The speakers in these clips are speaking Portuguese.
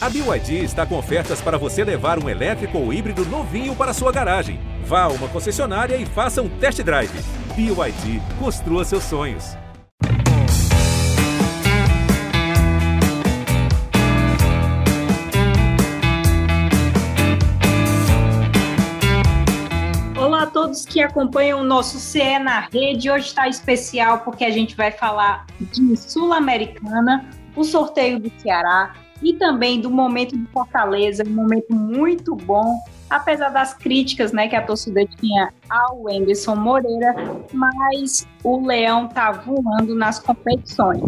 A BYD está com ofertas para você levar um elétrico ou híbrido novinho para sua garagem. Vá a uma concessionária e faça um test drive. BYD, construa seus sonhos. Olá a todos que acompanham o nosso CE na rede. Hoje está especial porque a gente vai falar de Sul-Americana, o sorteio do Ceará, e também do momento de Fortaleza, um momento muito bom, apesar das críticas né, que a torcida tinha ao Anderson Moreira, mas o Leão tá voando nas competições.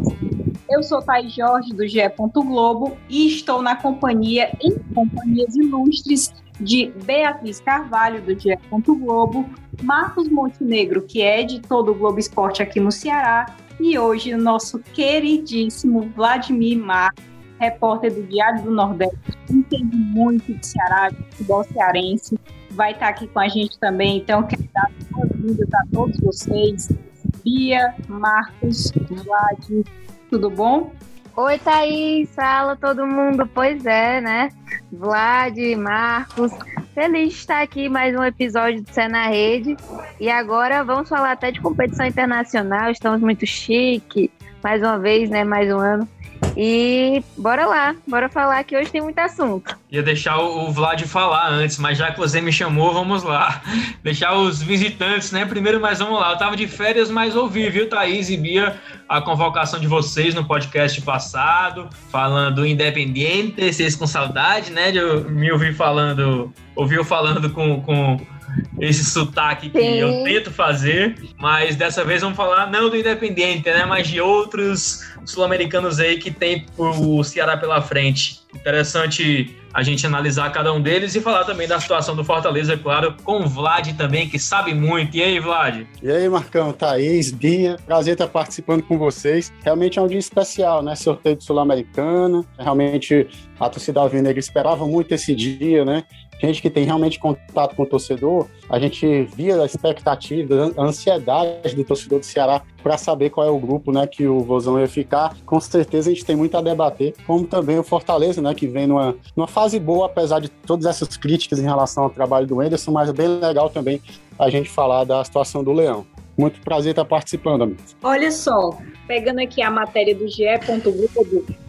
Eu sou Thaís Jorge, do GE. Globo, e estou na companhia, em companhias ilustres, de Beatriz Carvalho, do GE. Globo, Marcos Montenegro, que é editor do Globo Esporte aqui no Ceará, e hoje o nosso queridíssimo Vladimir Marques, repórter do Diário do Nordeste, entende muito de Ceará, de futebol cearense, vai estar aqui com a gente também. Então, quero dar boas-vindas a todos vocês. Bia, Marcos, Vlad, tudo bom? Oi, Thaís, fala todo mundo. Pois é, né? Vlad, Marcos, feliz de estar aqui mais um episódio do Cena Rede. E agora vamos falar até de competição internacional. Estamos muito chique, mais uma vez, né? Mais um ano. E bora lá, bora falar que hoje tem muito assunto. Ia deixar o Vlad falar antes, mas já que você me chamou, vamos lá. Deixar os visitantes, né? Primeiro, mas vamos lá. Eu tava de férias, mas ouvi, viu, Thaís e Bia, a convocação de vocês no podcast passado, falando independente, vocês com saudade, né? De me ouvir falando, ouviu falando com, com esse sotaque que Sim. eu tento fazer, mas dessa vez vamos falar não do Independente, né, mas de outros sul-americanos aí que tem o Ceará pela frente. Interessante a gente analisar cada um deles e falar também da situação do Fortaleza, claro, com o Vlad também, que sabe muito. E aí, Vlad? E aí, Marcão, Thaís, Bia, prazer estar participando com vocês. Realmente é um dia especial, né? Sorteio de Sul-Americana. Realmente a torcida alvinegra esperava muito esse dia, né? gente que tem realmente contato com o torcedor, a gente via a expectativa, a ansiedade do torcedor do Ceará para saber qual é o grupo né, que o Vozão ia ficar. Com certeza a gente tem muito a debater, como também o Fortaleza, né, que vem numa, numa fase boa, apesar de todas essas críticas em relação ao trabalho do Enderson, mas é bem legal também a gente falar da situação do Leão. Muito prazer estar participando, amigos. Olha só, pegando aqui a matéria do GE.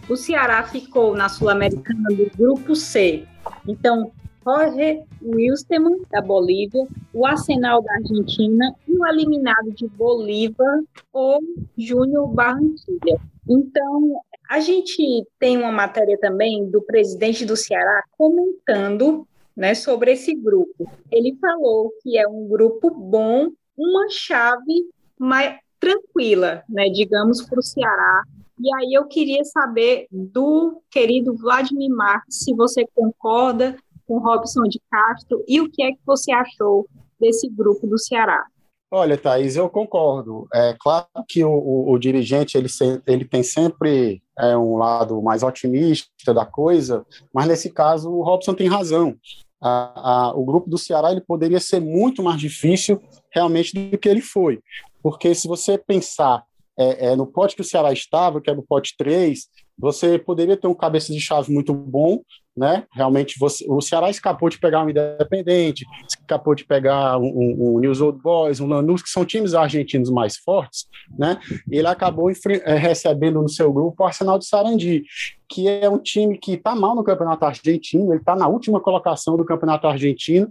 O Ceará ficou na Sul-Americana do Grupo C. Então, Jorge Wilstermann, da Bolívia, o Arsenal da Argentina e o eliminado de Bolívar, o Júnior Barranquilla. Então, a gente tem uma matéria também do presidente do Ceará comentando né, sobre esse grupo. Ele falou que é um grupo bom, uma chave mais tranquila, né, digamos, para o Ceará. E aí eu queria saber do querido Vladimir Marques se você concorda com Robson de Castro e o que é que você achou desse grupo do Ceará? Olha, Thaís, eu concordo. É claro que o, o, o dirigente ele, se, ele tem sempre é, um lado mais otimista da coisa, mas nesse caso o Robson tem razão. A, a, o grupo do Ceará ele poderia ser muito mais difícil realmente do que ele foi. Porque se você pensar é, é, no pote que o Ceará estava, que era o pote 3, você poderia ter um cabeça de chave muito bom, né? Realmente você, o Ceará escapou de pegar um Independente, escapou de pegar um, um, um News Old Boys, um Lanús, que são times argentinos mais fortes, né? Ele acabou é, recebendo no seu grupo o Arsenal de Sarandi, que é um time que está mal no Campeonato Argentino, ele está na última colocação do Campeonato Argentino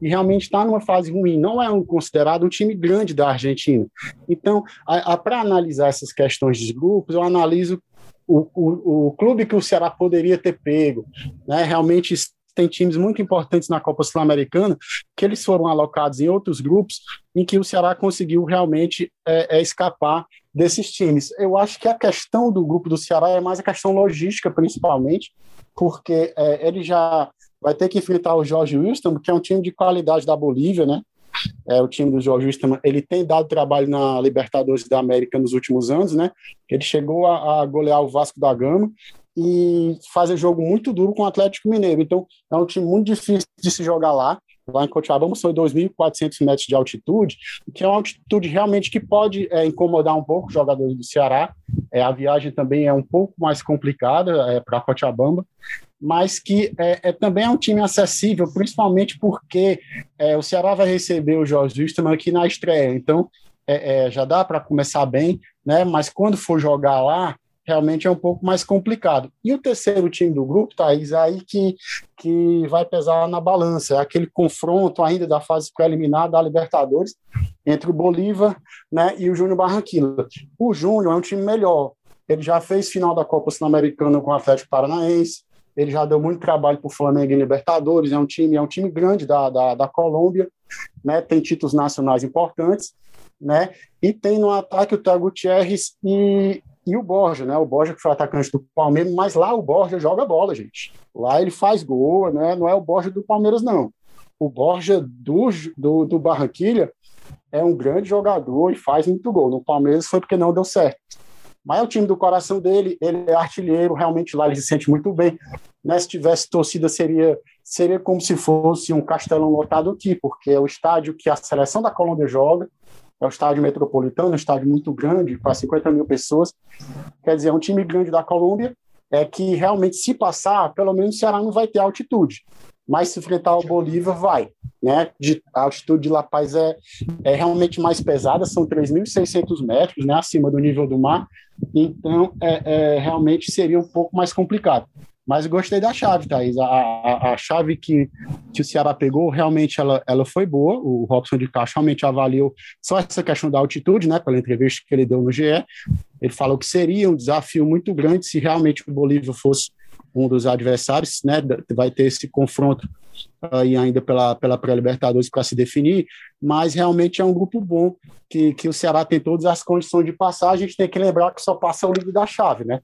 e realmente está numa fase ruim. Não é um, considerado um time grande da Argentina. Então, para analisar essas questões de grupos, eu analiso o, o, o clube que o Ceará poderia ter pego, né? Realmente tem times muito importantes na Copa Sul-Americana que eles foram alocados em outros grupos em que o Ceará conseguiu realmente é, é, escapar desses times. Eu acho que a questão do grupo do Ceará é mais a questão logística, principalmente, porque é, ele já vai ter que enfrentar o Jorge Wilson, que é um time de qualidade da Bolívia, né? É, o time do Jorge Wilson, ele tem dado trabalho na Libertadores da América nos últimos anos, né? Ele chegou a, a golear o Vasco da Gama e fazer jogo muito duro com o Atlético Mineiro. Então, é um time muito difícil de se jogar lá. Lá em Cochabamba são 2.400 metros de altitude, que é uma altitude realmente que pode é, incomodar um pouco os jogadores do Ceará. É, a viagem também é um pouco mais complicada é, para Cochabamba. Mas que é, é, também é um time acessível, principalmente porque é, o Ceará vai receber o Jorge Wilstermann aqui na estreia, então é, é já dá para começar bem, né? Mas quando for jogar lá, realmente é um pouco mais complicado. E o terceiro time do grupo, Thaís, aí que, que vai pesar na balança, é aquele confronto ainda da fase preliminar da Libertadores entre o Bolívar né, e o Júnior Barranquilla. O Júnior é um time melhor, ele já fez final da Copa Sul-Americana com o Atlético Paranaense, ele já deu muito trabalho para o Flamengo em Libertadores, é um time, é um time grande da, da, da Colômbia, né, tem títulos nacionais importantes, né, e tem no ataque o Thiago Gutierrez e, e o Borja, né? O Borja que foi atacante do Palmeiras, mas lá o Borja joga bola, gente. Lá ele faz gol, né? Não é o Borja do Palmeiras, não. O Borja do, do, do Barranquilha é um grande jogador e faz muito gol. No Palmeiras foi porque não deu certo. Mas é o time do coração dele, ele é artilheiro, realmente lá ele se sente muito bem. Né? Se tivesse torcida, seria, seria como se fosse um castelão lotado aqui, porque é o estádio que a seleção da Colômbia joga, é o estádio metropolitano, um estádio muito grande, para 50 mil pessoas. Quer dizer, é um time grande da Colômbia, é que realmente, se passar, pelo menos o Ceará não vai ter altitude. Mas se enfrentar o Bolívar, vai. Né? De, a altitude de La Paz é, é realmente mais pesada, são 3.600 metros né, acima do nível do mar, então é, é, realmente seria um pouco mais complicado. Mas gostei da chave, Thaís. A, a, a, chave que, que o Ceará pegou, realmente ela, ela foi boa. O Robson de Castro realmente avaliou só essa questão da altitude, né, pela entrevista que ele deu no GE. Ele falou que seria um desafio muito grande se realmente o Bolívia fosse um dos adversários, né, vai ter esse confronto aí ainda pela, pela pré-libertadores para se definir, mas realmente é um grupo bom que, que o Ceará tem todas as condições de passar, a gente tem que lembrar que só passa o livro da chave, né,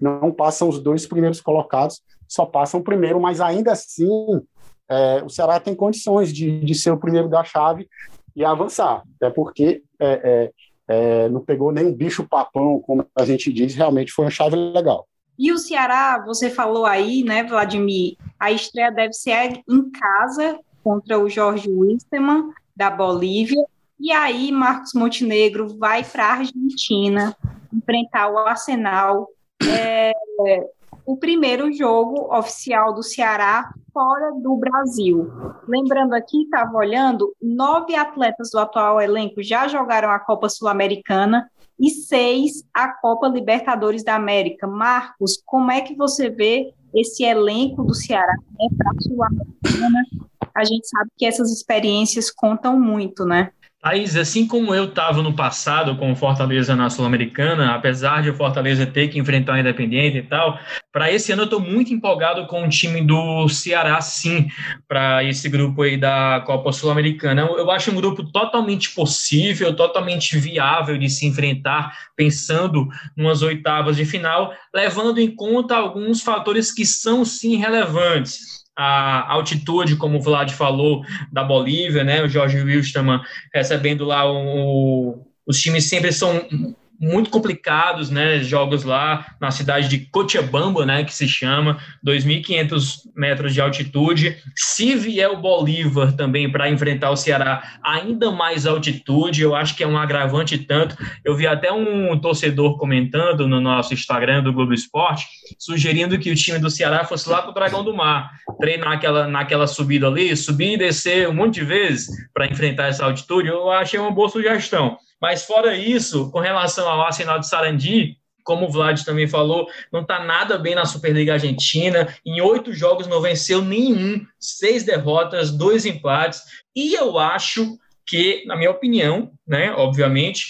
não passam os dois primeiros colocados, só passam o primeiro, mas ainda assim é, o Ceará tem condições de, de ser o primeiro da chave e avançar, até porque é, é, é não pegou nenhum bicho papão, como a gente diz, realmente foi uma chave legal. E o Ceará, você falou aí, né, Vladimir, a estreia deve ser em casa contra o Jorge Wisterman, da Bolívia, e aí Marcos Montenegro vai para a Argentina enfrentar o Arsenal. É, o primeiro jogo oficial do Ceará fora do Brasil. Lembrando aqui, estava olhando, nove atletas do atual elenco já jogaram a Copa Sul-Americana e seis a Copa Libertadores da América. Marcos, como é que você vê esse elenco do Ceará né, para a? A gente sabe que essas experiências contam muito, né? Thaís, assim como eu estava no passado com o Fortaleza na Sul-Americana, apesar de o Fortaleza ter que enfrentar o Independente e tal, para esse ano eu estou muito empolgado com o time do Ceará, sim, para esse grupo aí da Copa Sul-Americana. Eu acho um grupo totalmente possível, totalmente viável de se enfrentar, pensando umas oitavas de final, levando em conta alguns fatores que são sim relevantes a altitude, como o Vlad falou, da Bolívia, né? O Jorge Wilstermann recebendo lá o, os times sempre são muito complicados, né? Jogos lá na cidade de Cochabamba, né? Que se chama 2.500 metros de altitude. Se vier o Bolívar também para enfrentar o Ceará, ainda mais altitude, eu acho que é um agravante tanto. Eu vi até um torcedor comentando no nosso Instagram do Globo Esporte, sugerindo que o time do Ceará fosse lá para o Dragão do Mar, treinar aquela, naquela subida ali, subir e descer um monte de vezes para enfrentar essa altitude. Eu achei uma boa sugestão. Mas fora isso, com relação ao Arsenal de Sarandi, como o Vlad também falou, não está nada bem na Superliga Argentina. Em oito jogos não venceu nenhum, seis derrotas, dois empates. E eu acho que, na minha opinião, né, obviamente,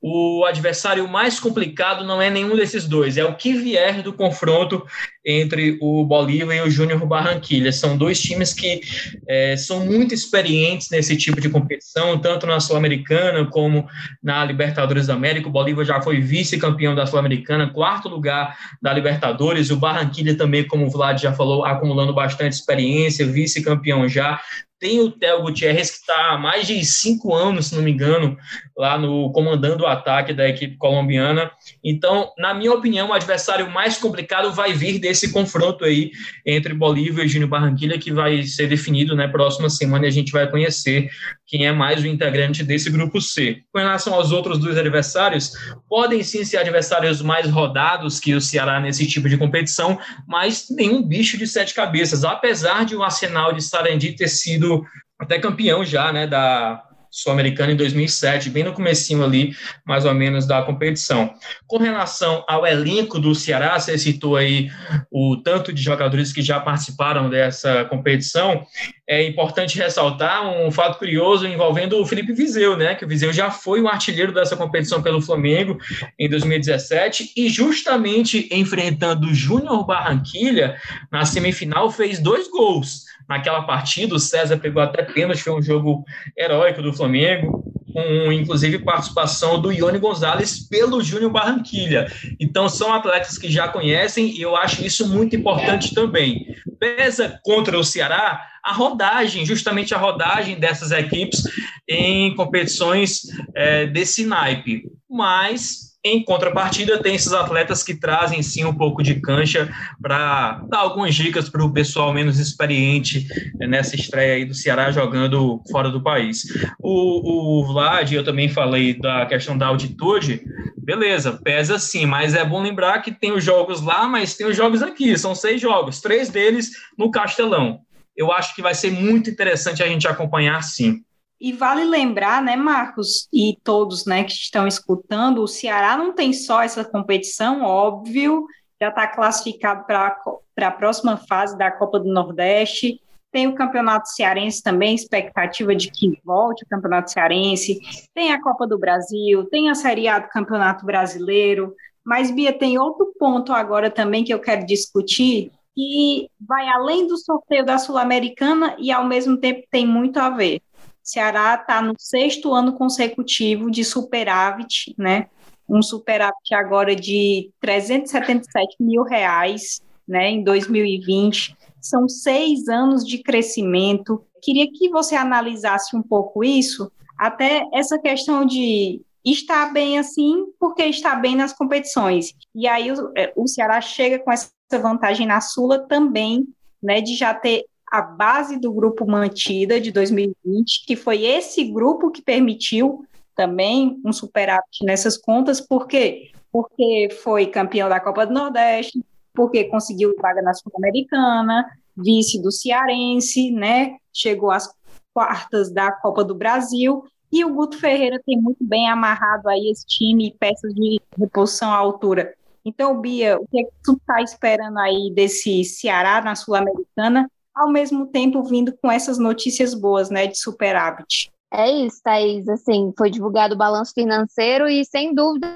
o adversário mais complicado não é nenhum desses dois, é o que vier do confronto entre o Bolívar e o Júnior Barranquilha. São dois times que é, são muito experientes nesse tipo de competição, tanto na Sul-Americana como na Libertadores da América. O Bolívar já foi vice-campeão da Sul-Americana, quarto lugar da Libertadores. O Barranquilha também, como o Vlad já falou, acumulando bastante experiência, vice-campeão já. Tem o Theo Gutierrez, que está há mais de cinco anos, se não me engano, lá no comandando o ataque da equipe colombiana. Então, na minha opinião, o adversário mais complicado vai vir esse confronto aí entre Bolívia e Júnior Barranquilha, que vai ser definido na né, próxima semana e a gente vai conhecer quem é mais o integrante desse grupo C. Com relação aos outros dois adversários, podem sim ser adversários mais rodados que o Ceará nesse tipo de competição, mas nenhum bicho de sete cabeças, apesar de o Arsenal de Sarandi ter sido até campeão já, né, da Sul-Americana em 2007, bem no comecinho ali, mais ou menos, da competição. Com relação ao elenco do Ceará, você citou aí o tanto de jogadores que já participaram dessa competição, é importante ressaltar um fato curioso envolvendo o Felipe Viseu, né, que o Viseu já foi o artilheiro dessa competição pelo Flamengo em 2017 e justamente enfrentando o Júnior Barranquilha na semifinal fez dois gols naquela partida. O César pegou até pênalti, foi um jogo heróico do Flamengo, com inclusive participação do Ione Gonzalez pelo Júnior Barranquilha. Então são atletas que já conhecem e eu acho isso muito importante também. Pesa contra o Ceará a rodagem, justamente a rodagem dessas equipes em competições é, desse naipe. Mas em contrapartida, tem esses atletas que trazem sim um pouco de cancha para dar algumas dicas para o pessoal menos experiente nessa estreia aí do Ceará jogando fora do país. O, o Vlad, eu também falei da questão da altitude, beleza, pesa sim, mas é bom lembrar que tem os jogos lá, mas tem os jogos aqui, são seis jogos, três deles no Castelão. Eu acho que vai ser muito interessante a gente acompanhar sim. E vale lembrar, né, Marcos, e todos né, que estão escutando, o Ceará não tem só essa competição, óbvio, já está classificado para a próxima fase da Copa do Nordeste. Tem o Campeonato Cearense também, expectativa de que volte o Campeonato Cearense. Tem a Copa do Brasil, tem a Série A do Campeonato Brasileiro. Mas, Bia, tem outro ponto agora também que eu quero discutir, que vai além do sorteio da Sul-Americana e, ao mesmo tempo, tem muito a ver. Ceará está no sexto ano consecutivo de superávit, né? Um superávit agora de 377 mil reais, né? Em 2020. São seis anos de crescimento. Queria que você analisasse um pouco isso, até essa questão de estar bem assim, porque está bem nas competições. E aí o, é, o Ceará chega com essa vantagem na Sula também, né, de já ter a base do grupo mantida de 2020, que foi esse grupo que permitiu também um superávit nessas contas, por quê? Porque foi campeão da Copa do Nordeste, porque conseguiu vaga na Sul-Americana, vice do Cearense, né? Chegou às quartas da Copa do Brasil, e o Guto Ferreira tem muito bem amarrado aí esse time e peças de reposição à altura. Então, Bia, o que, é que tu está esperando aí desse Ceará na Sul-Americana ao mesmo tempo vindo com essas notícias boas, né, de superávit. É isso, Thaís. Assim, foi divulgado o balanço financeiro e, sem dúvida,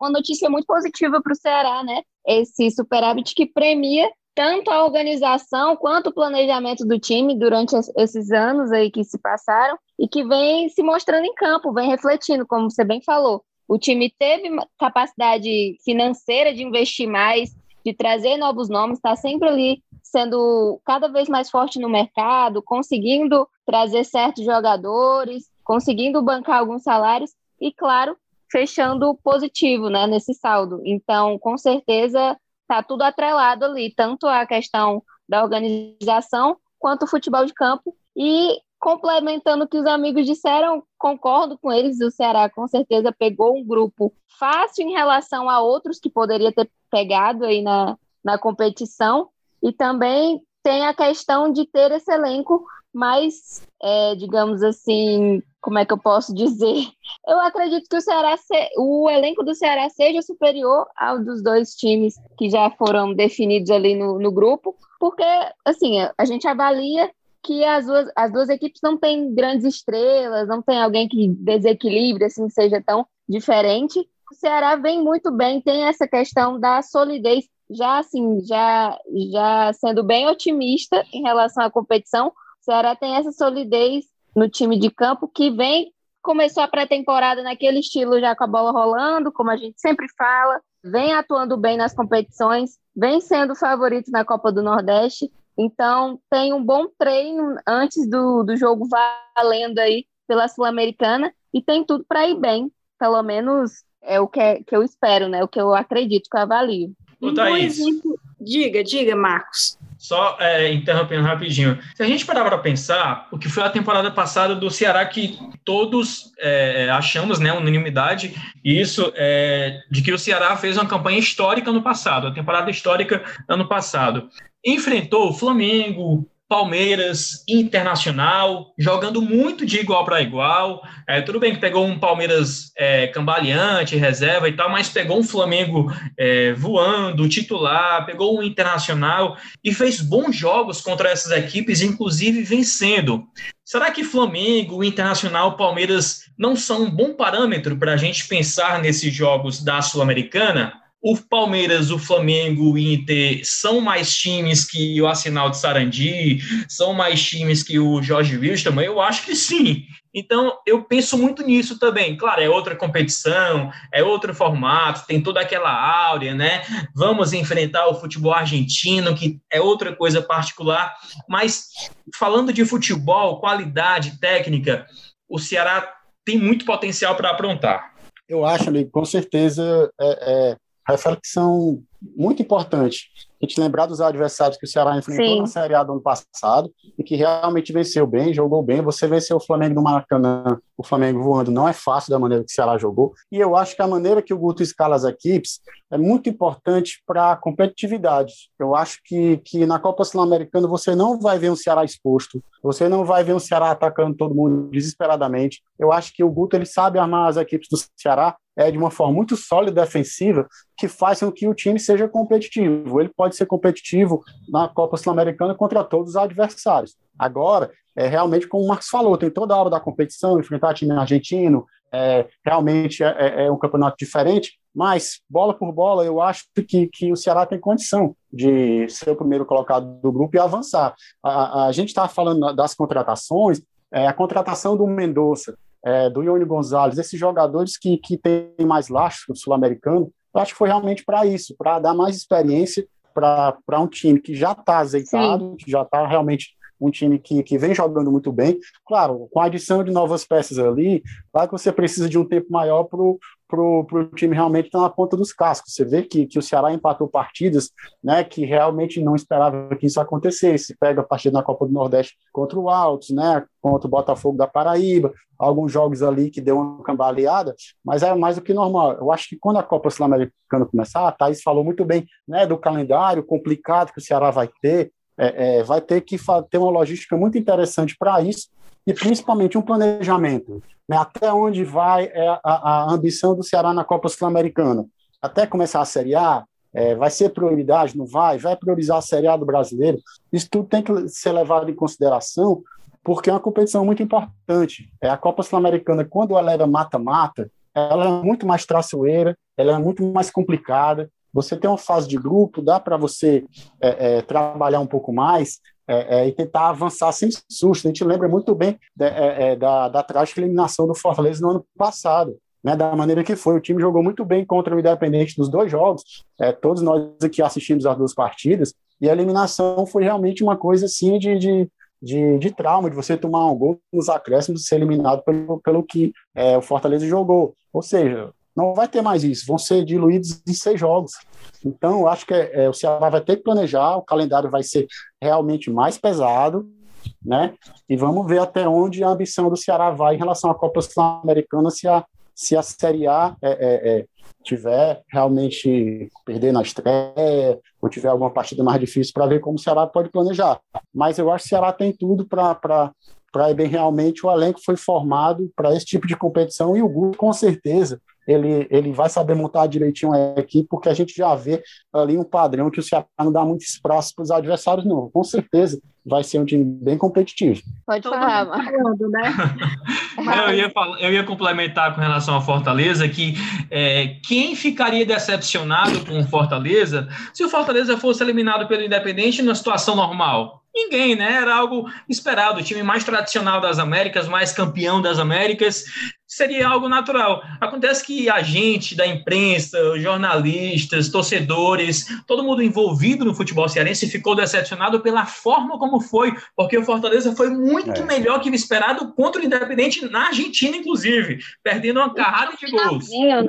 uma notícia muito positiva para o Ceará, né? Esse superávit que premia tanto a organização quanto o planejamento do time durante esses anos aí que se passaram e que vem se mostrando em campo, vem refletindo, como você bem falou. O time teve capacidade financeira de investir mais, de trazer novos nomes, está sempre ali sendo cada vez mais forte no mercado, conseguindo trazer certos jogadores, conseguindo bancar alguns salários e, claro, fechando positivo né, nesse saldo. Então, com certeza, está tudo atrelado ali, tanto a questão da organização quanto o futebol de campo. E complementando o que os amigos disseram, concordo com eles, o Ceará com certeza pegou um grupo fácil em relação a outros que poderia ter pegado aí na, na competição, e também tem a questão de ter esse elenco mais, é, digamos assim, como é que eu posso dizer? Eu acredito que o Ceará, o elenco do Ceará seja superior ao dos dois times que já foram definidos ali no, no grupo, porque, assim, a gente avalia que as duas, as duas equipes não têm grandes estrelas, não tem alguém que desequilibre, assim, seja tão diferente. O Ceará vem muito bem, tem essa questão da solidez já assim, já, já sendo bem otimista em relação à competição, o Ceará tem essa solidez no time de campo que vem, começou a pré-temporada naquele estilo já com a bola rolando, como a gente sempre fala, vem atuando bem nas competições, vem sendo favorito na Copa do Nordeste, então tem um bom treino antes do, do jogo valendo aí pela Sul-Americana e tem tudo para ir bem, pelo menos é o que, é, que eu espero, né? O que eu acredito, que eu avalio. Um bom exemplo, Diga, diga, Marcos. Só é, interrompendo rapidinho. Se a gente parar para pensar, o que foi a temporada passada do Ceará que todos é, achamos, né, unanimidade, isso é, de que o Ceará fez uma campanha histórica no passado, a temporada histórica ano passado. Enfrentou Flamengo, Palmeiras Internacional, jogando muito de igual para igual. É, tudo bem que pegou um Palmeiras é, cambaleante, reserva e tal, mas pegou um Flamengo é, voando, titular, pegou um Internacional e fez bons jogos contra essas equipes, inclusive vencendo. Será que Flamengo, Internacional, Palmeiras não são um bom parâmetro para a gente pensar nesses jogos da Sul-Americana? O Palmeiras, o Flamengo, o Inter são mais times que o Arsenal de Sarandi, são mais times que o Jorge Wilstermann? Eu acho que sim. Então, eu penso muito nisso também. Claro, é outra competição, é outro formato, tem toda aquela áurea, né? Vamos enfrentar o futebol argentino, que é outra coisa particular. Mas, falando de futebol, qualidade técnica, o Ceará tem muito potencial para aprontar. Eu acho, amigo, com certeza é, é reflexão muito importante. A gente lembrar dos adversários que o Ceará enfrentou Sim. na Série A do ano passado e que realmente venceu bem, jogou bem. Você venceu o Flamengo no Maracanã, o Flamengo voando, não é fácil da maneira que o Ceará jogou. E eu acho que a maneira que o Guto escala as equipes é muito importante para a competitividade. Eu acho que, que na Copa Sul-Americana você não vai ver um Ceará exposto, você não vai ver um Ceará atacando todo mundo desesperadamente. Eu acho que o Guto ele sabe armar as equipes do Ceará é, de uma forma muito sólida defensiva que faz com que o time seja competitivo. Ele pode ser competitivo na Copa Sul-Americana contra todos os adversários. Agora, é realmente como o Marcos falou, tem toda a hora da competição, enfrentar time argentino, é, realmente é, é, é, um campeonato diferente, mas bola por bola, eu acho que, que o Ceará tem condição de ser o primeiro colocado do grupo e avançar. A, a gente estava falando das contratações, é, a contratação do Mendonça, é, do Ione Gonzalez, esses jogadores que, que têm mais lastro sul-americano, eu acho que foi realmente para isso, para dar mais experiência para um time que já está azeitado, Sim. que já está realmente um time que, que vem jogando muito bem. Claro, com a adição de novas peças ali, claro que você precisa de um tempo maior para o time realmente estar na ponta dos cascos. Você vê que, que o Ceará empatou partidas né, que realmente não esperava que isso acontecesse. Pega a partida na Copa do Nordeste contra o Altos, né, contra o Botafogo da Paraíba, alguns jogos ali que deu uma cambaleada, mas era mais do que normal. Eu acho que quando a Copa Sul-Americana começar, a Thaís falou muito bem né, do calendário complicado que o Ceará vai ter, é, é, vai ter que ter uma logística muito interessante para isso e principalmente um planejamento. Né, até onde vai é, a, a, ambição do Ceará na Copa Sul-Americana? Até começar a Série A, é, vai ser prioridade, não vai? Vai priorizar a Série A do brasileiro? Isso tudo tem que ser levado em consideração, porque é uma competição muito importante. É a Copa Sul-Americana, quando ela era mata-mata, ela é muito mais traçoeira, ela é muito mais complicada, você tem uma fase de grupo, dá para você é, é, trabalhar um pouco mais é, é e tentar avançar sem susto. A gente lembra muito bem é, é, da, da trágica eliminação do Fortaleza no ano passado. Né, da maneira que foi. O time jogou muito bem contra o Independente nos dois jogos, todos nós aqui assistimos as duas partidas, e a eliminação foi realmente uma coisa assim de, de, de, de trauma, de você tomar um gol nos acréscimos e ser eliminado pelo, pelo que o Fortaleza jogou. Ou seja, não vai ter mais isso, vão ser diluídos em seis jogos. Então, acho que é, é, o Ceará vai ter que planejar, o calendário vai ser realmente mais pesado, né? E vamos ver até onde a ambição do Ceará vai em relação à Copa Sul-Americana, se a, se a Série A é, é, é tiver realmente perder na estreia, ou tiver alguma partida mais difícil, para ver como o Ceará pode planejar. Mas eu acho que o Ceará tem tudo para para bem realmente o elenco foi formado para esse tipo de competição e o grupo com certeza ele, ele vai saber montar direitinho a equipe, porque a gente já vê ali um padrão que o Ceará não dá muito espaço para os adversários, não. Com certeza vai ser um time bem competitivo. Pode Todo falar, Marcos. né? eu, ia falar, eu ia complementar com relação ao Fortaleza que é, quem ficaria decepcionado com o Fortaleza se o Fortaleza fosse eliminado pelo Independente numa situação normal? Ninguém, né? Era algo esperado. O time mais tradicional das Américas, mais campeão das Américas, seria algo natural. Acontece que a gente da imprensa, jornalistas, torcedores, todo mundo envolvido no futebol cearense ficou decepcionado pela forma como foi, porque o Fortaleza foi muito é. melhor que o esperado contra o Independente na Argentina, inclusive, perdendo uma carrada de gols. Né?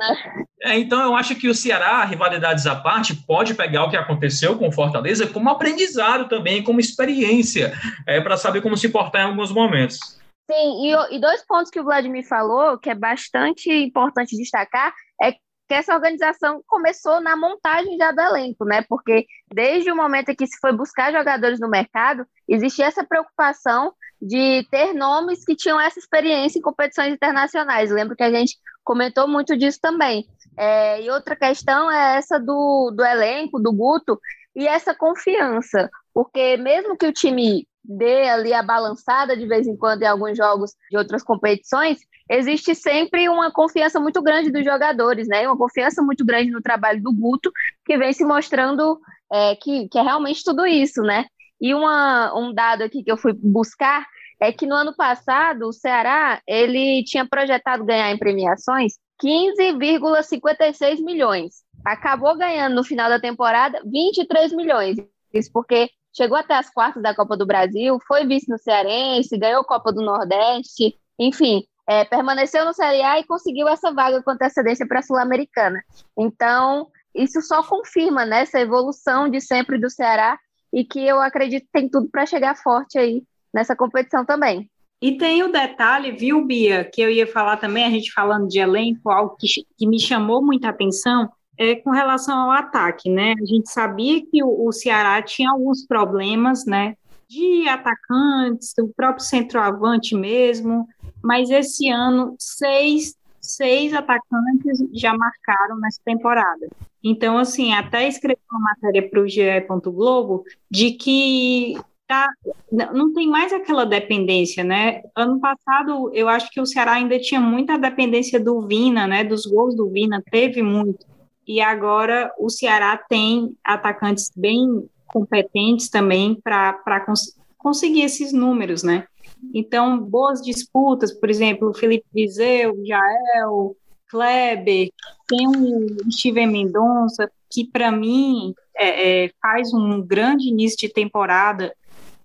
É, então, eu acho que o Ceará, rivalidades à parte, pode pegar o que aconteceu com o Fortaleza como aprendizado também, como experiência, é, para saber como se portar em alguns momentos. Sim, e, e dois pontos que o Vladimir falou, que é bastante importante destacar, é que essa organização começou na montagem já do elenco, né? Porque desde o momento em que se foi buscar jogadores no mercado, existia essa preocupação de ter nomes que tinham essa experiência em competições internacionais. Lembro que a gente comentou muito disso também. É, e outra questão é essa do, do elenco, do Guto, e essa confiança. Porque mesmo que o time dê ali a balançada de vez em quando em alguns jogos de outras competições, existe sempre uma confiança muito grande dos jogadores, né? Uma confiança muito grande no trabalho do Guto, que vem se mostrando é, que, que é realmente tudo isso, né? E uma, um dado aqui que eu fui buscar é que no ano passado o Ceará ele tinha projetado ganhar em premiações 15,56 milhões. Acabou ganhando no final da temporada 23 milhões. Isso porque chegou até as quartas da Copa do Brasil, foi vice no Cearense, ganhou Copa do Nordeste, enfim, é, permaneceu no Série A e conseguiu essa vaga com antecedência para a Sul-Americana. Então, isso só confirma né, essa evolução de sempre do Ceará e que eu acredito que tem tudo para chegar forte aí nessa competição também. E tem o detalhe, viu, Bia, que eu ia falar também, a gente falando de elenco, algo que, que me chamou muita atenção, é com relação ao ataque, né? A gente sabia que o, o Ceará tinha alguns problemas, né? De atacantes, o próprio centroavante mesmo, mas esse ano seis, seis atacantes já marcaram nessa temporada. Então, assim, até escrevi uma matéria para o GE. Globo de que tá, não tem mais aquela dependência, né? Ano passado, eu acho que o Ceará ainda tinha muita dependência do Vina, né? Dos gols do Vina, teve muito. E agora o Ceará tem atacantes bem competentes também para cons conseguir esses números, né? Então, boas disputas, por exemplo, Felipe Vizeu, Jael, Kleber, tem o Steven Mendonça, que para mim é, é, faz um grande início de temporada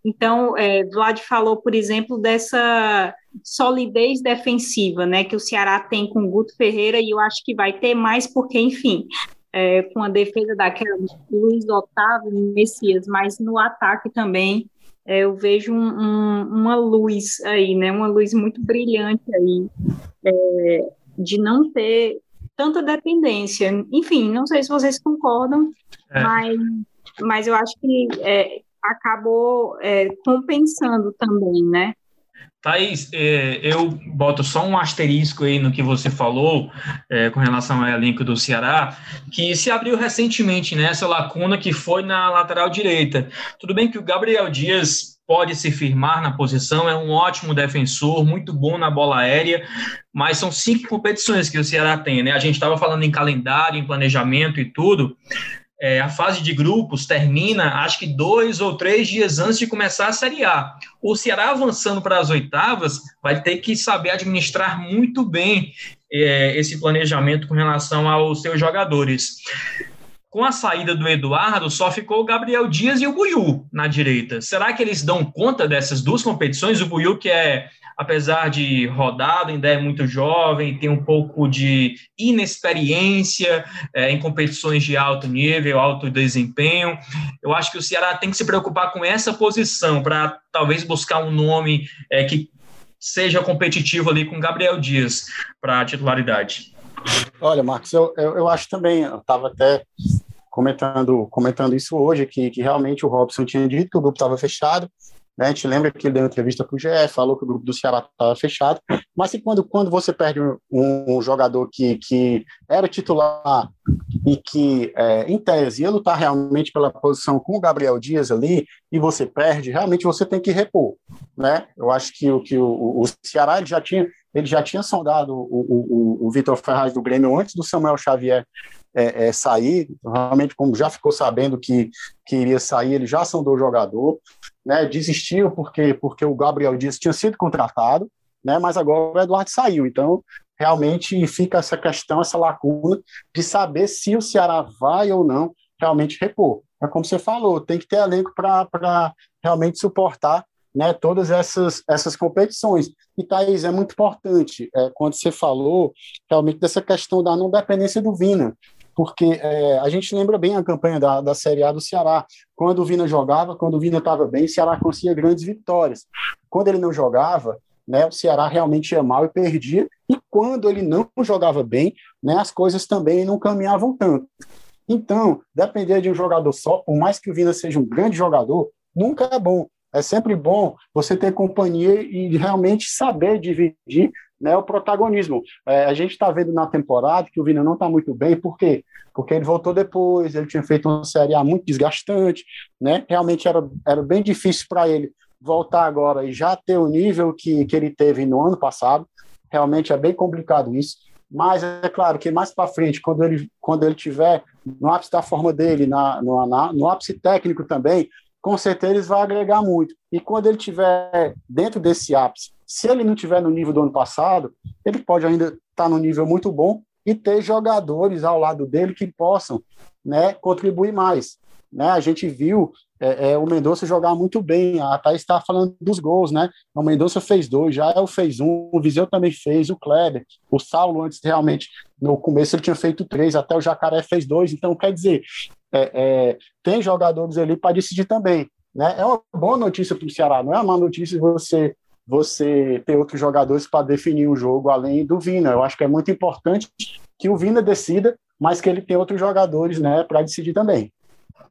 então, é, Vlad falou, por exemplo, dessa solidez defensiva, né, que o Ceará tem com o Guto Ferreira, e eu acho que vai ter mais, porque, enfim, é, com a defesa daquela Luiz Otávio, Messias, mas no ataque também é, eu vejo um, um, uma luz aí, né, uma luz muito brilhante aí, é, de não ter tanta dependência. Enfim, não sei se vocês concordam, é. mas, mas eu acho que é, acabou é, compensando também, né? Thaís, é, eu boto só um asterisco aí no que você falou é, com relação ao elenco do Ceará, que se abriu recentemente nessa né, lacuna que foi na lateral direita. Tudo bem que o Gabriel Dias pode se firmar na posição, é um ótimo defensor, muito bom na bola aérea, mas são cinco competições que o Ceará tem, né? A gente estava falando em calendário, em planejamento e tudo é, a fase de grupos termina, acho que dois ou três dias antes de começar a Série A. O Ceará avançando para as oitavas vai ter que saber administrar muito bem é, esse planejamento com relação aos seus jogadores. Com a saída do Eduardo, só ficou o Gabriel Dias e o Buiu na direita. Será que eles dão conta dessas duas competições? O Buiu, que é apesar de rodado, ainda é muito jovem, tem um pouco de inexperiência é, em competições de alto nível, alto desempenho. Eu acho que o Ceará tem que se preocupar com essa posição para talvez buscar um nome é, que seja competitivo ali com Gabriel Dias para a titularidade. Olha, Marcos, eu, eu, eu acho também, eu estava até comentando, comentando isso hoje, que, que realmente o Robson tinha dito que o grupo estava fechado, né? A gente lembra que ele deu entrevista para o GE, falou que o grupo do Ceará estava fechado, mas quando, quando você perde um, um, jogador que, que era titular e que, é, em tese, ia lutar realmente pela posição com o Gabriel Dias ali, e você perde, realmente você tem que repor. Né? Eu acho que, que o, o Ceará ele já tinha ele já tinha sondado o, o, o Vitor Ferraz do Grêmio antes do Samuel Xavier é, é, sair, realmente como já ficou sabendo que, que iria sair, ele já sondou o jogador, né, desistiu porque, porque o Gabriel Dias tinha sido contratado, né, mas agora o Eduardo saiu, então realmente fica essa questão, essa lacuna de saber se o Ceará vai ou não realmente repor. É como você falou, tem que ter elenco para realmente suportar né, todas essas, essas competições. E, Thaís, é muito importante, é, quando você falou realmente dessa questão da não dependência do Vina, porque é, a gente lembra bem a campanha da, da Série A do Ceará. Quando o Vina jogava, quando o Vina estava bem, o Ceará conseguia grandes vitórias. Quando ele não jogava, né, o Ceará realmente ia mal e perdia. E quando ele não jogava bem, né, as coisas também não caminhavam tanto. Então, depender de um jogador só, por mais que o Vina seja um grande jogador, nunca é bom. É sempre bom você ter companhia e realmente saber dividir né, o protagonismo. É, a gente está vendo na temporada que o Vina não está muito bem, por quê? Porque ele voltou depois, ele tinha feito uma Série A muito desgastante, né? realmente era, era bem difícil para ele voltar agora e já ter o nível que, que ele teve no ano passado. Realmente é bem complicado isso. Mas é claro que mais para frente, quando ele quando ele tiver no ápice da forma dele, na, no, na, no ápice técnico também, com certeza ele vai agregar muito. E quando ele tiver dentro desse ápice, se ele não tiver no nível do ano passado, ele pode ainda estar tá no nível muito bom e ter jogadores ao lado dele que possam né, contribuir mais. Né? A gente viu é, é, o Mendonça jogar muito bem. A Thaís está falando dos gols, né? O Mendonça fez dois, já eu fez um, o Viseu também fez, o Kleber, o Saulo antes realmente, no começo ele tinha feito três, até o Jacaré fez dois. Então, quer dizer, é, é tem jogadores ali para decidir também. Né? É uma boa notícia para o Ceará, não é uma má notícia você você ter outros jogadores para definir o jogo além do Vina. Eu acho que é muito importante que o Vina decida, mas que ele tenha outros jogadores né, para decidir também.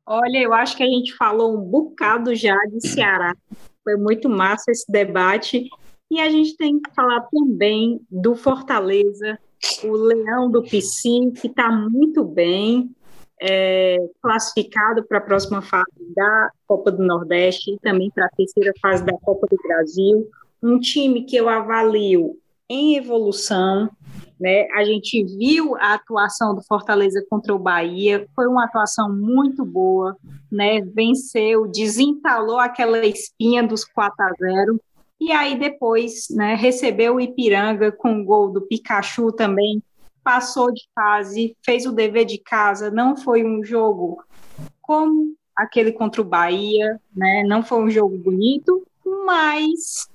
Olha, eu acho que a gente falou um bocado já de Ceará. Foi muito massa esse debate. E a gente tem que falar também do Fortaleza, o Leão do Piscin, que está muito bem, é, classificado para a próxima fase da Copa do Nordeste e também para a terceira fase da Copa do Brasil. Um time que eu avalio em evolução, né? A gente viu a atuação do Fortaleza contra o Bahia, foi uma atuação muito boa, né? Venceu, desentalou aquela espinha dos 4 a 0. E aí depois, né, recebeu o Ipiranga com o gol do Pikachu também, passou de fase, fez o dever de casa, não foi um jogo como aquele contra o Bahia, né? Não foi um jogo bonito, mas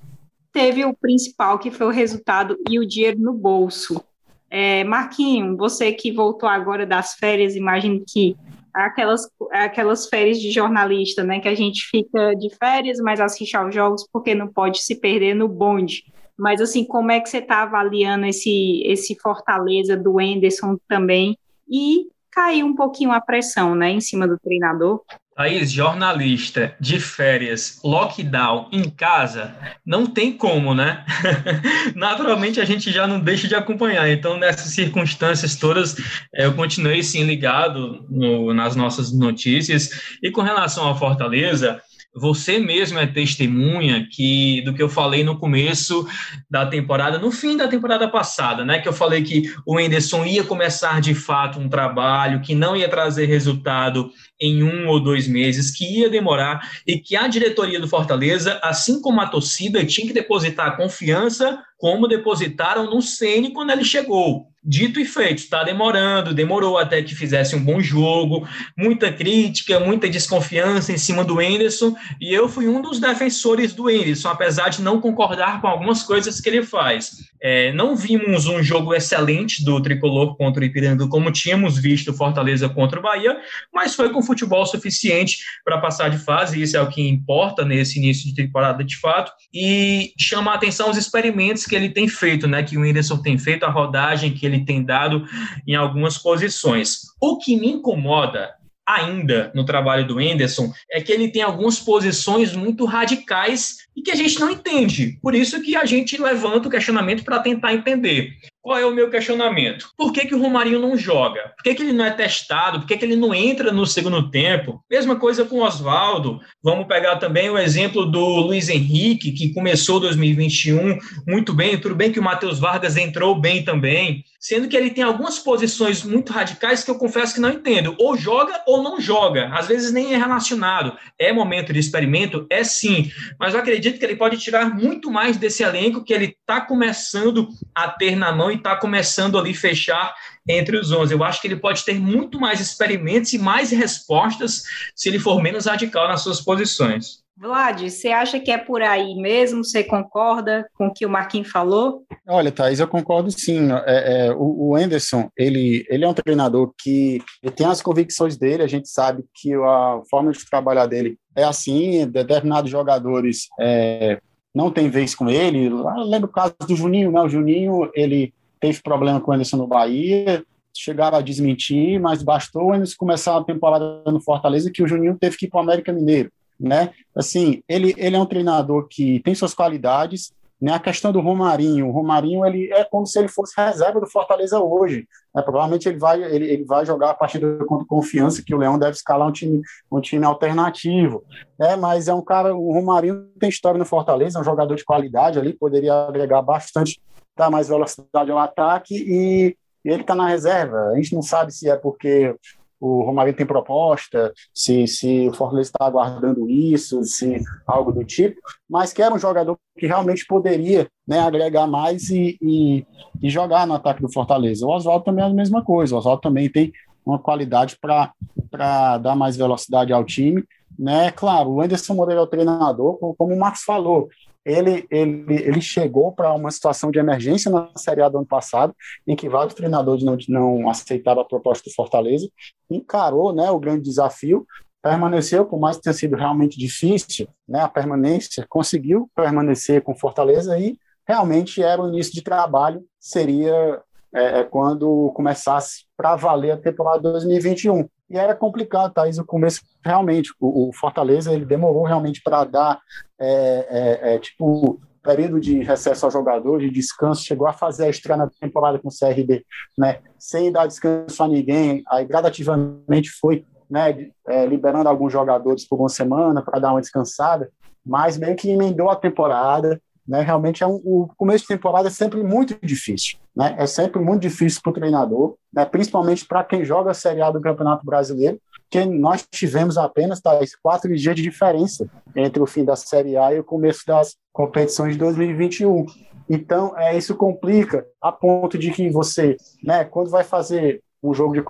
teve o principal, que foi o resultado e o dinheiro no bolso. É, Marquinho, você que voltou agora das férias, imagino que aquelas, aquelas férias de jornalista, né? Que a gente fica de férias, mas assiste aos jogos porque não pode se perder no bonde. Mas assim, como é que você está avaliando esse, esse Fortaleza do Enderson também? E caiu um pouquinho a pressão, né, em cima do treinador. Thaís, jornalista de férias, lockdown em casa, não tem como, né? Naturalmente a gente já não deixa de acompanhar. Então, nessas circunstâncias todas, eh, eu continuei sim ligado no, nas nossas notícias. E com relação à Fortaleza, você mesmo é testemunha que do que eu falei no começo da temporada, no fim da temporada passada, né? Que eu falei que o Enderson ia começar de fato um trabalho que não ia trazer resultado em um ou dois meses, que ia demorar e que a diretoria do Fortaleza, assim como a torcida, tinha que depositar confiança, como depositaram no Ceni quando ele chegou dito e feito, está demorando, demorou até que fizesse um bom jogo, muita crítica, muita desconfiança em cima do Enderson, e eu fui um dos defensores do Enderson, apesar de não concordar com algumas coisas que ele faz. É, não vimos um jogo excelente do Tricolor contra o Ipiranga, como tínhamos visto Fortaleza contra o Bahia, mas foi com futebol suficiente para passar de fase, isso é o que importa nesse início de temporada de fato, e chama a atenção os experimentos que ele tem feito, né, que o Enderson tem feito, a rodagem que ele ele tem dado em algumas posições. O que me incomoda ainda no trabalho do Enderson é que ele tem algumas posições muito radicais e que a gente não entende. Por isso que a gente levanta o questionamento para tentar entender. Qual é o meu questionamento? Por que, que o Romarinho não joga? Por que, que ele não é testado? Por que, que ele não entra no segundo tempo? Mesma coisa com o Oswaldo. Vamos pegar também o exemplo do Luiz Henrique, que começou 2021 muito bem. Tudo bem que o Matheus Vargas entrou bem também. Sendo que ele tem algumas posições muito radicais que eu confesso que não entendo. Ou joga ou não joga. Às vezes nem é relacionado. É momento de experimento? É sim. Mas eu acredito que ele pode tirar muito mais desse elenco que ele está começando a ter na mão está começando ali fechar entre os 11. Eu acho que ele pode ter muito mais experimentos e mais respostas se ele for menos radical nas suas posições. Vlad, você acha que é por aí mesmo? Você concorda com o que o Marquinhos falou? Olha, Thaís, eu concordo sim. É, é, o, o Anderson, ele, ele é um treinador que tem as convicções dele, a gente sabe que a forma de trabalhar dele é assim, determinados jogadores é, não tem vez com ele. Lembra o caso do Juninho, né? O Juninho, ele teve problema com o Anderson no Bahia, chegaram a desmentir, mas bastou o começar a temporada no Fortaleza que o Juninho teve que ir para o América Mineiro né? Assim, ele, ele é um treinador que tem suas qualidades, né? A questão do Romarinho, o Romarinho ele é como se ele fosse reserva do Fortaleza hoje. Né? Provavelmente ele vai ele, ele vai jogar a partida contra confiança que o Leão deve escalar um time um time alternativo, né? Mas é um cara, o Romarinho tem história no Fortaleza, é um jogador de qualidade ali, poderia agregar bastante, dar mais velocidade ao ataque e ele está na reserva. A gente não sabe se é porque o Romarinho tem proposta, se, se o Fortaleza está aguardando isso, se algo do tipo, mas que era um jogador que realmente poderia né, agregar mais e, e, e, jogar no ataque do Fortaleza. O Oswaldo também é a mesma coisa, o Oswaldo também tem uma qualidade para dar mais velocidade ao time. Né? Claro, o Anderson Moreira é o treinador, como o Marcos falou, ele, ele, ele chegou para uma situação de emergência na Série A do ano passado, em que vários treinadores não, não aceitavam a proposta do Fortaleza, encarou né, o grande desafio, permaneceu, por mais que tenha sido realmente difícil, né, a permanência, conseguiu permanecer com Fortaleza e realmente era o início de trabalho, seria é, é quando começasse para valer a temporada 2021. E era complicado, Thaís, o começo, realmente, o, o Fortaleza, ele demorou realmente para dar, é, é, é, tipo, período de recesso ao jogador, de descanso, chegou a fazer a estreia na temporada com o CRB, né, sem dar descanso a ninguém, aí gradativamente foi, né, é, liberando alguns jogadores por uma semana para dar uma descansada, mas meio que emendou a temporada, né, realmente é um, o começo de temporada é sempre muito difícil, né, é sempre muito difícil para o treinador, né, principalmente para quem joga a Série A do Campeonato Brasileiro, que nós tivemos apenas tá, quatro dias de diferença entre o fim da Série A e o começo das competições de 2021. Então, é, isso complica a ponto de que você, né, quando vai fazer um jogo de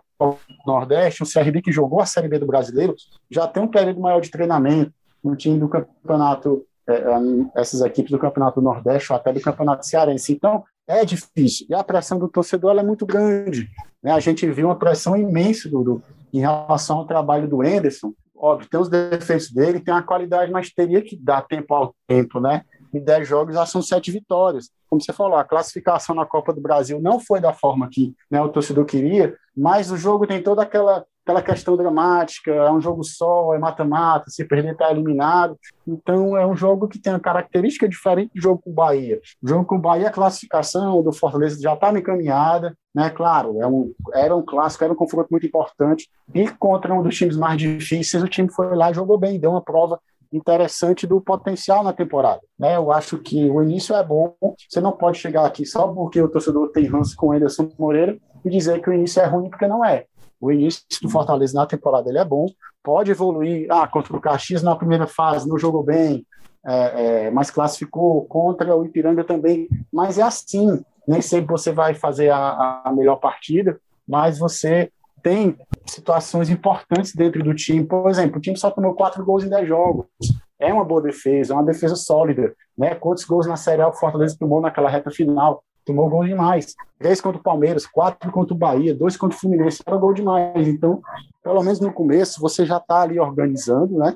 Nordeste, um CRB que jogou a Série B do Brasileiro, já tem um período maior de treinamento, um time do campeonato essas equipes do Campeonato Nordeste ou até do Campeonato Cearense. Então, é difícil. E a pressão do torcedor é muito grande. Né? A gente viu uma pressão imensa do, do, em relação ao trabalho do Enderson. Óbvio, tem os defeitos dele, tem a qualidade, mas teria que dar tempo ao tempo, né? Em 10 jogos já são sete vitórias. Como você falou, a classificação na Copa do Brasil não foi da forma que né, o torcedor queria, mas o jogo tem toda aquela aquela questão dramática, é um jogo só, é mata-mata, se perder está eliminado. Então é um jogo que tem uma característica diferente do jogo com o Bahia. O jogo com o Bahia, a classificação do Fortaleza já estava encaminhada, né? Claro, é um, era um clássico, era um confronto muito importante. E contra um dos times mais difíceis, o time foi lá e jogou bem, deu uma prova interessante do potencial na temporada. Né? Eu acho que o início é bom. Você não pode chegar aqui só porque o torcedor tem ranço com Anderson Moreira e dizer que o início é ruim, porque não é. O início do Fortaleza na temporada ele é bom, pode evoluir. Ah, contra o Caxias na primeira fase não jogou bem, é, é, mas classificou contra o Ipiranga também. Mas é assim, nem sempre você vai fazer a, a melhor partida, mas você tem situações importantes dentro do time. Por exemplo, o time só tomou quatro gols em dez jogos. É uma boa defesa, é uma defesa sólida. Né? Quantos gols na Série A o Fortaleza tomou naquela reta final? Tomou gol demais. Três contra o Palmeiras, quatro contra o Bahia, dois contra o Fluminense, era gol demais. Então, pelo menos no começo, você já está ali organizando, né?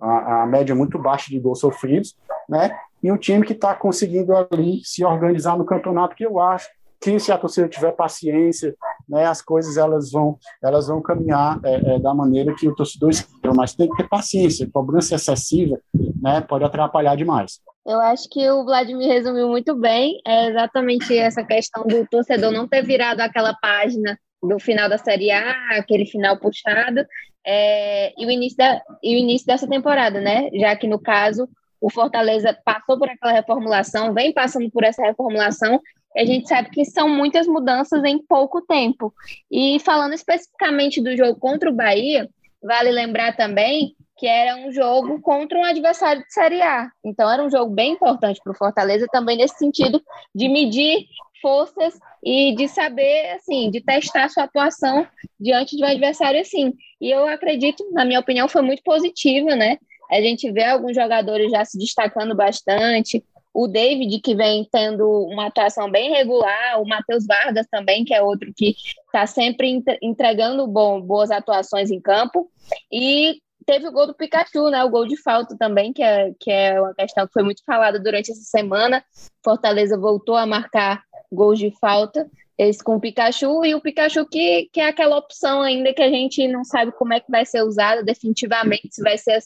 A, a, média muito baixa de gols sofridos, né? E um time que está conseguindo ali se organizar no campeonato, que eu acho que se a torcida tiver paciência, né, as coisas elas vão, elas vão caminhar é, é, da maneira que o torcedor espera, mas tem que ter paciência, cobrança excessiva, né, pode atrapalhar demais. Eu acho que o Vladimir resumiu muito bem. É exatamente essa questão do torcedor não ter virado aquela página do final da Série A, aquele final puxado, é, e, o início da, e o início dessa temporada, né? Já que, no caso, o Fortaleza passou por aquela reformulação, vem passando por essa reformulação, e a gente sabe que são muitas mudanças em pouco tempo. E falando especificamente do jogo contra o Bahia, vale lembrar também que era um jogo contra um adversário de Série A. Então era um jogo bem importante para o Fortaleza também nesse sentido de medir forças e de saber, assim, de testar sua atuação diante de um adversário assim. E eu acredito, na minha opinião, foi muito positiva, né? A gente vê alguns jogadores já se destacando bastante. O David, que vem tendo uma atuação bem regular, o Matheus Vargas também, que é outro que está sempre entregando bom, boas atuações em campo. E teve o gol do Pikachu, né? O gol de falta também, que é, que é uma questão que foi muito falada durante essa semana. Fortaleza voltou a marcar gols de falta, esse com o Pikachu, e o Pikachu que, que é aquela opção ainda que a gente não sabe como é que vai ser usada definitivamente, se vai ser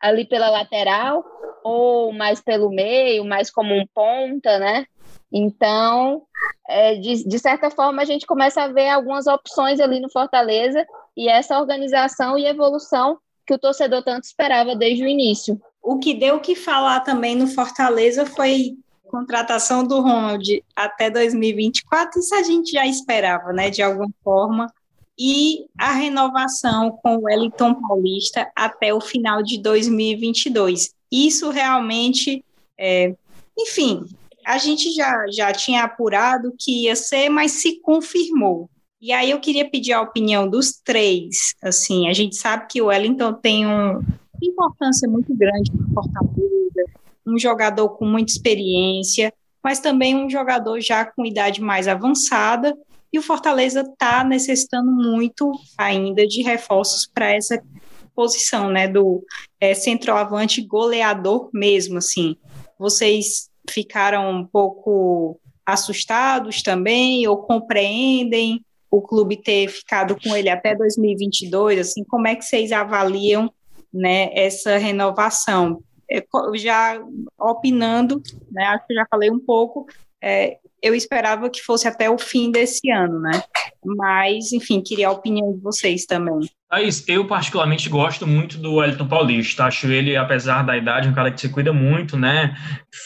ali pela lateral ou mais pelo meio, mais como um ponta, né? Então, é, de, de certa forma, a gente começa a ver algumas opções ali no Fortaleza e essa organização e evolução que o torcedor tanto esperava desde o início. O que deu que falar também no Fortaleza foi contratação do Ronald até 2024, isso a gente já esperava, né, de alguma forma, e a renovação com o Wellington Paulista até o final de 2022. Isso realmente, é, enfim, a gente já, já tinha apurado que ia ser, mas se confirmou. E aí eu queria pedir a opinião dos três. Assim, a gente sabe que o Wellington tem uma importância muito grande para Fortaleza, um jogador com muita experiência, mas também um jogador já com idade mais avançada. E o Fortaleza está necessitando muito ainda de reforços para essa posição, né, do é, centroavante goleador mesmo, assim. Vocês ficaram um pouco assustados também ou compreendem o clube ter ficado com ele até 2022, assim, como é que vocês avaliam, né, essa renovação? É, já opinando, né, acho que já falei um pouco, é, eu esperava que fosse até o fim desse ano, né? Mas, enfim, queria a opinião de vocês também. Thaís, eu particularmente gosto muito do Wellington Paulista. Acho ele, apesar da idade, um cara que se cuida muito, né?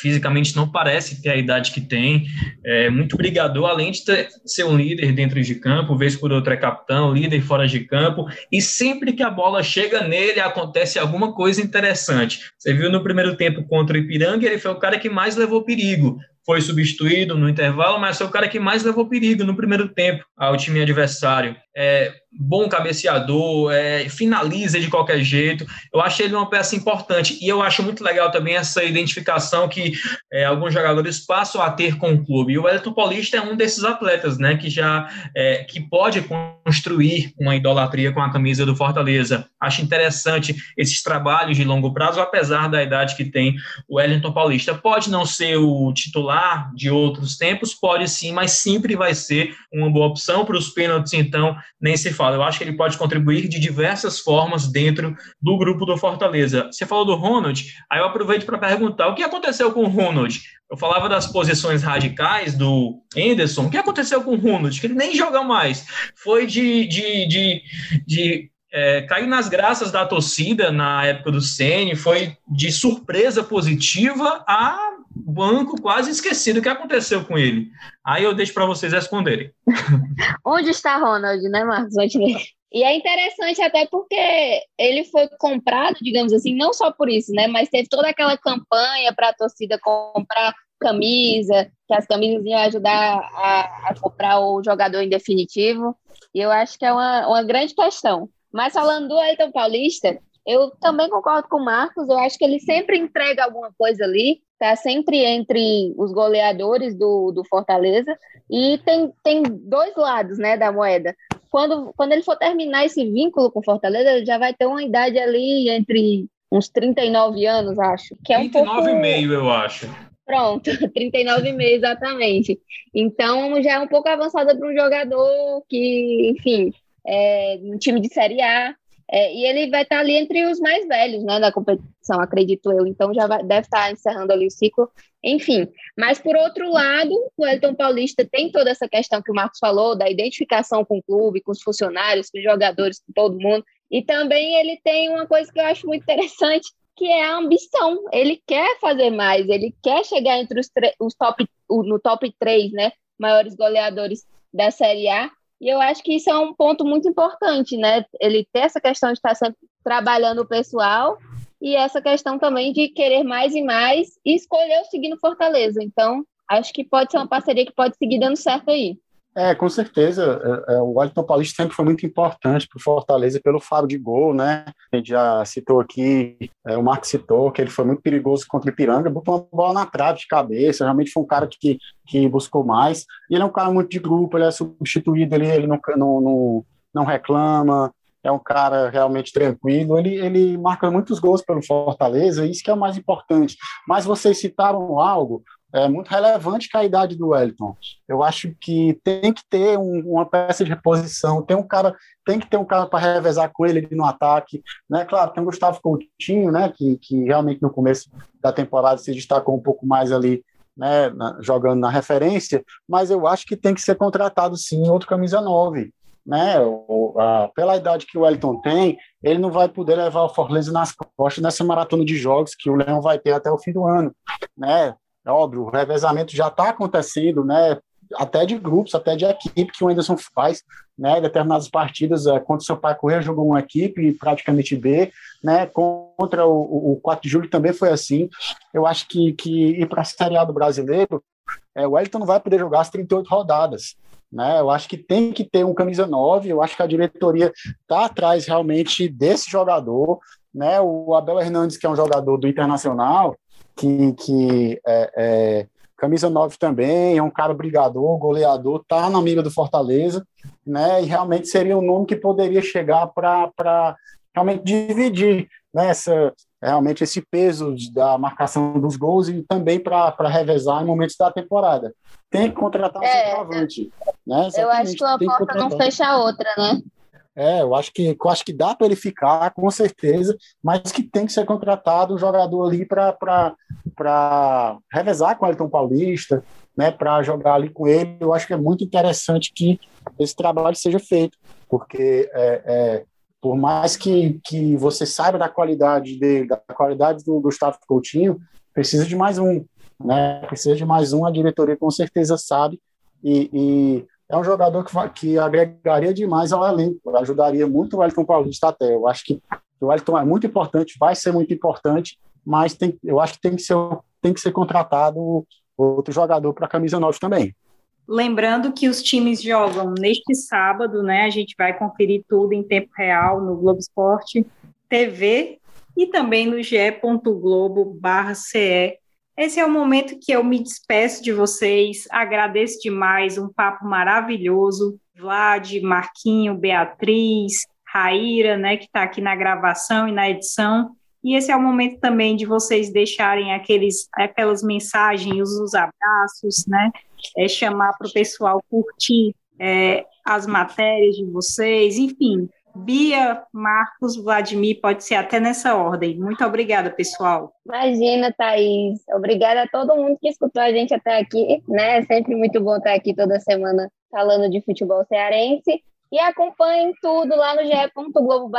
Fisicamente não parece ter a idade que tem. É muito brigador, além de ter, ser um líder dentro de campo, vez por outra é capitão, líder fora de campo. E sempre que a bola chega nele, acontece alguma coisa interessante. Você viu no primeiro tempo contra o Ipiranga, ele foi o cara que mais levou perigo foi substituído no intervalo, mas foi o cara que mais levou perigo no primeiro tempo ao time adversário. É, bom cabeceador, é, finaliza de qualquer jeito. Eu acho ele uma peça importante e eu acho muito legal também essa identificação que é, alguns jogadores passam a ter com o clube. E o Elton Paulista é um desses atletas, né, que já é, que pode construir uma idolatria com a camisa do Fortaleza. Acho interessante esses trabalhos de longo prazo, apesar da idade que tem o Wellington Paulista. Pode não ser o titular de outros tempos, pode sim, mas sempre vai ser uma boa opção para os pênaltis, então nem se fala. Eu acho que ele pode contribuir de diversas formas dentro do grupo do Fortaleza. Você falou do Ronald, aí eu aproveito para perguntar: o que aconteceu com o Ronald? Eu falava das posições radicais do Anderson. O que aconteceu com o Ronald? Que ele nem joga mais. Foi de, de, de, de é, cair nas graças da torcida na época do Ceni, foi de surpresa positiva a banco quase esquecido o que aconteceu com ele. Aí eu deixo para vocês responderem. Onde está Ronald, né, Marcos? E é interessante até porque ele foi comprado, digamos assim, não só por isso, né? Mas teve toda aquela campanha para a torcida comprar camisa, que as camisas iam ajudar a, a, comprar o jogador em definitivo. E eu acho que é uma, uma grande questão. Mas falando do Ayrton Paulista, eu também concordo com o Marcos, eu acho que ele sempre entrega alguma coisa ali, tá sempre entre os goleadores do, do Fortaleza, e tem, tem dois lados, né, da moeda. Quando, quando ele for terminar esse vínculo com o Fortaleza, ele já vai ter uma idade ali entre uns 39 anos, acho. Que é um 39 pouco... e meio, eu acho. Pronto, 39,5 exatamente. Então já é um pouco avançada para um jogador que, enfim, é um time de Série A. É, e ele vai estar ali entre os mais velhos né, da competição, acredito eu. Então já vai, deve estar encerrando ali o ciclo. Enfim, mas por outro lado, o Elton Paulista tem toda essa questão que o Marcos falou, da identificação com o clube, com os funcionários, com os jogadores, com todo mundo. E também ele tem uma coisa que eu acho muito interessante, que é a ambição. Ele quer fazer mais, ele quer chegar entre os, os top, no top 3, né? Maiores goleadores da Série A. E eu acho que isso é um ponto muito importante, né? Ele ter essa questão de estar sempre trabalhando o pessoal e essa questão também de querer mais e mais e escolher seguir no Fortaleza. Então, acho que pode ser uma parceria que pode seguir dando certo aí. É, com certeza. É, é, o Wellington Paulista sempre foi muito importante para o Fortaleza pelo faro de gol, né? A gente já citou aqui, é, o Marcos citou que ele foi muito perigoso contra o Ipiranga, botou uma bola na trave de cabeça, realmente foi um cara que, que buscou mais. E ele é um cara muito de grupo, ele é substituído ele não, não, não, não reclama, é um cara realmente tranquilo, ele, ele marca muitos gols pelo Fortaleza, isso que é o mais importante. Mas vocês citaram algo é muito relevante que a idade do Wellington. Eu acho que tem que ter um, uma peça de reposição, tem um cara, tem que ter um cara para revezar com ele no ataque, né? Claro, tem o Gustavo Coutinho, né? Que, que realmente no começo da temporada se destacou um pouco mais ali, né? Na, jogando na referência, mas eu acho que tem que ser contratado sim outro camisa 9 né, o, a, pela idade que o Wellington tem, ele não vai poder levar o Fortaleza nas costas nessa maratona de jogos que o Leão vai ter até o fim do ano, né? É óbvio, o revezamento já está acontecendo, né? Até de grupos, até de equipe que o Anderson faz, né? Determinadas partidas, é, contra o seu pai Correia jogou uma equipe praticamente B, né? Contra o, o 4 de julho também foi assim. Eu acho que, que ir para a Série A do brasileiro, é, o Wellington não vai poder jogar as 38 rodadas. Né? Eu acho que tem que ter um camisa 9, eu acho que a diretoria está atrás realmente desse jogador. Né? O Abel Hernandes, que é um jogador do Internacional, que, que é, é, camisa 9 também, é um cara brigador, goleador, tá na amiga do Fortaleza, né? E realmente seria um nome que poderia chegar para realmente dividir né, essa, realmente esse peso da marcação dos gols e também para revezar em momentos da temporada. Tem que contratar um é, centroavante. Né? Eu acho que uma porta não fecha a outra, né? É, eu acho que eu acho que dá para ele ficar, com certeza, mas que tem que ser contratado um jogador ali para revezar com o Elton Paulista, né, para jogar ali com ele. Eu acho que é muito interessante que esse trabalho seja feito, porque é, é, por mais que, que você saiba da qualidade dele, da qualidade do Gustavo Coutinho, precisa de mais um, né? Precisa de mais um, a diretoria com certeza sabe, e, e é um jogador que, que agregaria demais ao elenco, ajudaria muito o Wellington Paulista até. Eu acho que o Wellington é muito importante, vai ser muito importante, mas tem, eu acho que tem que ser, tem que ser contratado outro jogador para a camisa 9 também. Lembrando que os times jogam neste sábado, né? A gente vai conferir tudo em tempo real no Globo Esporte TV e também no ge.globo/ce esse é o momento que eu me despeço de vocês. Agradeço demais, um papo maravilhoso. Vlad, Marquinho, Beatriz, Raíra, né, que está aqui na gravação e na edição. E esse é o momento também de vocês deixarem aqueles, aquelas mensagens, os abraços, né? É, chamar para o pessoal curtir é, as matérias de vocês, enfim, Bia, Marcos, Vladimir, pode ser até nessa ordem. Muito obrigada, pessoal. Imagina, Thaís. Obrigada a todo mundo que escutou a gente até aqui, né? É sempre muito bom estar aqui toda semana falando de futebol cearense. E acompanhem tudo lá no ge.globo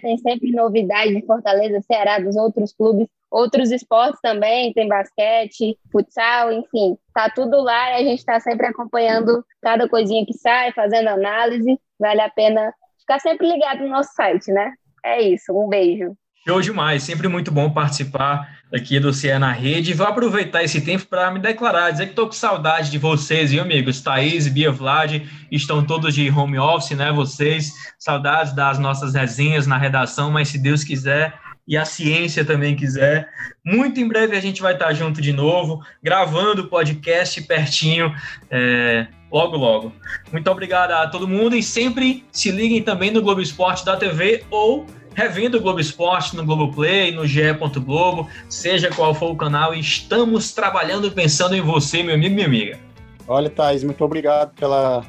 tem sempre novidades de Fortaleza, Ceará, dos outros clubes, outros esportes também, tem basquete, futsal, enfim, tá tudo lá e a gente está sempre acompanhando cada coisinha que sai, fazendo análise, vale a pena ficar sempre ligado no nosso site, né? É isso, um beijo. Show demais, sempre muito bom participar aqui do CE na Rede. Vou aproveitar esse tempo para me declarar, dizer que estou com saudade de vocês, viu, amigos? Thaís, Bia, Vlad, estão todos de home office, né? Vocês, saudades das nossas resenhas na redação, mas se Deus quiser e a ciência também quiser, muito em breve a gente vai estar junto de novo, gravando o podcast pertinho. É logo, logo. Muito obrigado a todo mundo e sempre se liguem também no Globo Esporte da TV ou revendo o Globo Esporte no Globoplay, no GE. Globo, seja qual for o canal, estamos trabalhando pensando em você, meu amigo e minha amiga. Olha, Thaís, muito obrigado pela,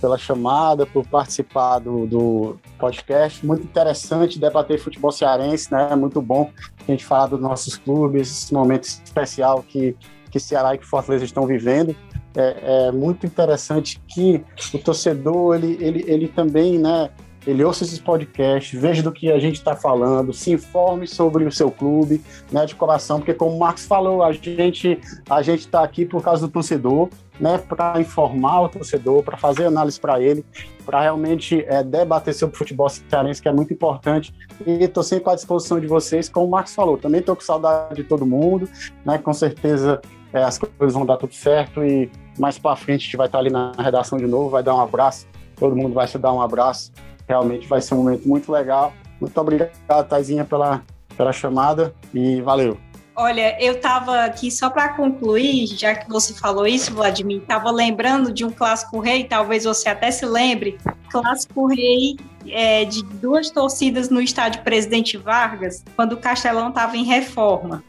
pela chamada, por participar do, do podcast. Muito interessante debater futebol cearense, né? Muito bom a gente falar dos nossos clubes, esse momento especial que, que Ceará e que Fortaleza estão vivendo é, é muito interessante que o torcedor ele, ele, ele também, né, ele ouça esses podcasts, veja do que a gente está falando, se informe sobre o seu clube, né, de coração, porque como o Marcos falou, a gente a gente está aqui por causa do torcedor, né, para informar o torcedor, para fazer análise para ele, para realmente é, debater sobre futebol cearense, que é muito importante. E estou sempre à disposição de vocês, como o Marcos falou, também estou com saudade de todo mundo, né, com certeza é, as coisas vão dar tudo certo e mais para frente a gente vai estar ali na redação de novo, vai dar um abraço, todo mundo vai se dar um abraço. Realmente vai ser um momento muito legal. Muito obrigado, Taizinha, pela, pela chamada e valeu. Olha, eu estava aqui só para concluir, já que você falou isso, Vladimir, estava lembrando de um clássico rei, talvez você até se lembre, clássico rei é, de duas torcidas no estádio Presidente Vargas, quando o Castelão estava em reforma.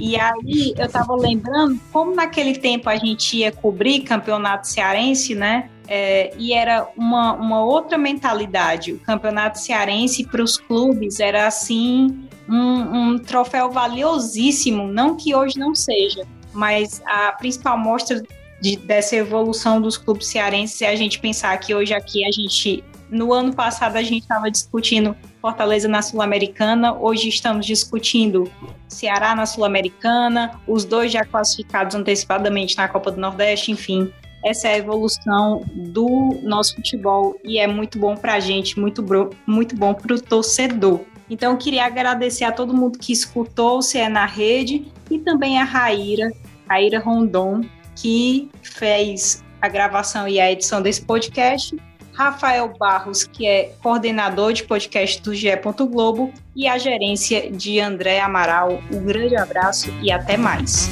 E aí eu estava lembrando como naquele tempo a gente ia cobrir campeonato cearense, né? É, e era uma, uma outra mentalidade. O campeonato cearense para os clubes era assim um, um troféu valiosíssimo, não que hoje não seja, mas a principal mostra de, dessa evolução dos clubes cearenses é a gente pensar que hoje aqui a gente, no ano passado a gente estava discutindo Fortaleza na Sul-Americana, hoje estamos discutindo Ceará na Sul-Americana, os dois já classificados antecipadamente na Copa do Nordeste, enfim. Essa é a evolução do nosso futebol e é muito bom para a gente, muito, muito bom para o torcedor. Então, queria agradecer a todo mundo que escutou o CE na Rede e também a Raíra, Raíra Rondon, que fez a gravação e a edição desse podcast. Rafael Barros, que é coordenador de podcast do GE. Globo, e a gerência de André Amaral. Um grande abraço e até mais.